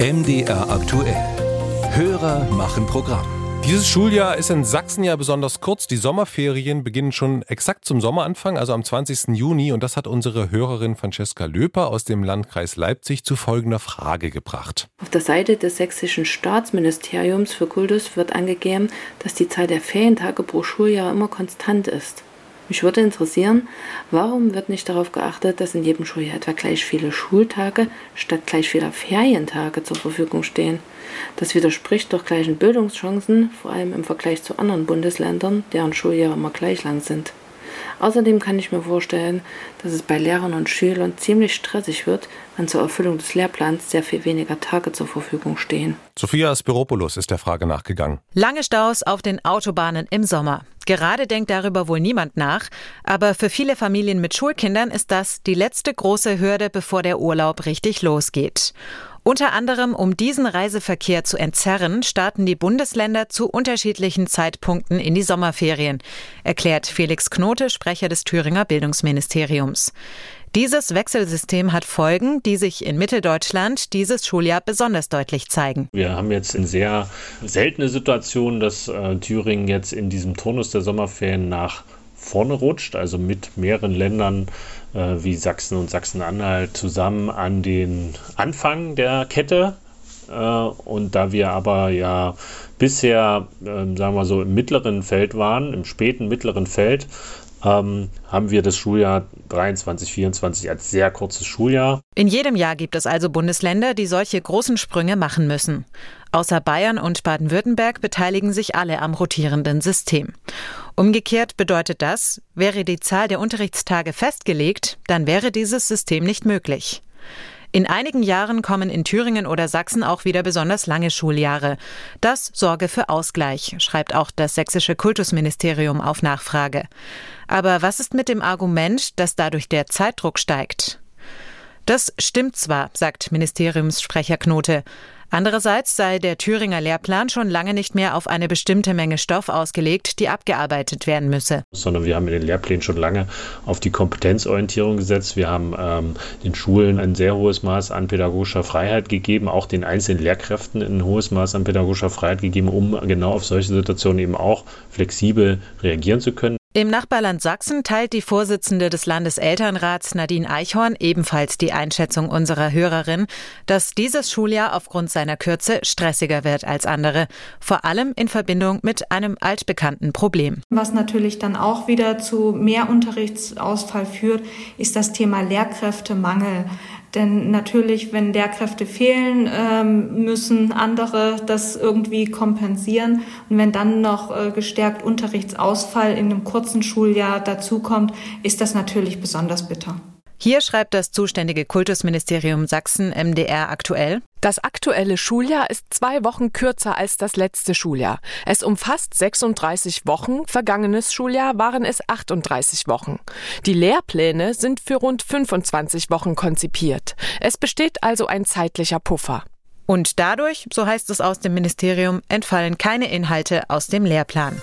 MDR aktuell. Hörer machen Programm. Dieses Schuljahr ist in Sachsen ja besonders kurz. Die Sommerferien beginnen schon exakt zum Sommeranfang, also am 20. Juni. Und das hat unsere Hörerin Francesca Löper aus dem Landkreis Leipzig zu folgender Frage gebracht. Auf der Seite des sächsischen Staatsministeriums für Kultus wird angegeben, dass die Zahl der Ferientage pro Schuljahr immer konstant ist. Mich würde interessieren, warum wird nicht darauf geachtet, dass in jedem Schuljahr etwa gleich viele Schultage statt gleich vieler Ferientage zur Verfügung stehen? Das widerspricht doch gleichen Bildungschancen, vor allem im Vergleich zu anderen Bundesländern, deren Schuljahre immer gleich lang sind. Außerdem kann ich mir vorstellen, dass es bei Lehrern und Schülern ziemlich stressig wird, wenn zur Erfüllung des Lehrplans sehr viel weniger Tage zur Verfügung stehen. Sophia Spiropoulos ist der Frage nachgegangen. Lange Staus auf den Autobahnen im Sommer. Gerade denkt darüber wohl niemand nach, aber für viele Familien mit Schulkindern ist das die letzte große Hürde, bevor der Urlaub richtig losgeht. Unter anderem, um diesen Reiseverkehr zu entzerren, starten die Bundesländer zu unterschiedlichen Zeitpunkten in die Sommerferien, erklärt Felix Knote, Sprecher des Thüringer Bildungsministeriums. Dieses Wechselsystem hat Folgen, die sich in Mitteldeutschland dieses Schuljahr besonders deutlich zeigen. Wir haben jetzt eine sehr seltene Situation, dass äh, Thüringen jetzt in diesem Turnus der Sommerferien nach vorne rutscht, also mit mehreren Ländern äh, wie Sachsen und Sachsen-Anhalt zusammen an den Anfang der Kette. Äh, und da wir aber ja bisher, äh, sagen wir so, im mittleren Feld waren, im späten mittleren Feld, ähm, haben wir das Schuljahr 23, 24 als sehr kurzes Schuljahr. In jedem Jahr gibt es also Bundesländer, die solche großen Sprünge machen müssen. Außer Bayern und Baden-Württemberg beteiligen sich alle am rotierenden System. Umgekehrt bedeutet das, wäre die Zahl der Unterrichtstage festgelegt, dann wäre dieses System nicht möglich. In einigen Jahren kommen in Thüringen oder Sachsen auch wieder besonders lange Schuljahre. Das sorge für Ausgleich, schreibt auch das sächsische Kultusministerium auf Nachfrage. Aber was ist mit dem Argument, dass dadurch der Zeitdruck steigt? Das stimmt zwar, sagt Ministeriumssprecher Knote. Andererseits sei der Thüringer Lehrplan schon lange nicht mehr auf eine bestimmte Menge Stoff ausgelegt, die abgearbeitet werden müsse. Sondern wir haben in den Lehrplänen schon lange auf die Kompetenzorientierung gesetzt. Wir haben ähm, den Schulen ein sehr hohes Maß an pädagogischer Freiheit gegeben, auch den einzelnen Lehrkräften ein hohes Maß an pädagogischer Freiheit gegeben, um genau auf solche Situationen eben auch flexibel reagieren zu können. Im Nachbarland Sachsen teilt die Vorsitzende des Landeselternrats Nadine Eichhorn ebenfalls die Einschätzung unserer Hörerin, dass dieses Schuljahr aufgrund seiner Kürze stressiger wird als andere, vor allem in Verbindung mit einem altbekannten Problem. Was natürlich dann auch wieder zu mehr Unterrichtsausfall führt, ist das Thema Lehrkräftemangel. Denn natürlich, wenn Lehrkräfte fehlen, ähm, müssen andere das irgendwie kompensieren. Und wenn dann noch äh, gestärkt Unterrichtsausfall in einem kurzen Schuljahr dazukommt, ist das natürlich besonders bitter. Hier schreibt das zuständige Kultusministerium Sachsen MDR aktuell. Das aktuelle Schuljahr ist zwei Wochen kürzer als das letzte Schuljahr. Es umfasst 36 Wochen, vergangenes Schuljahr waren es 38 Wochen. Die Lehrpläne sind für rund 25 Wochen konzipiert. Es besteht also ein zeitlicher Puffer. Und dadurch, so heißt es aus dem Ministerium, entfallen keine Inhalte aus dem Lehrplan.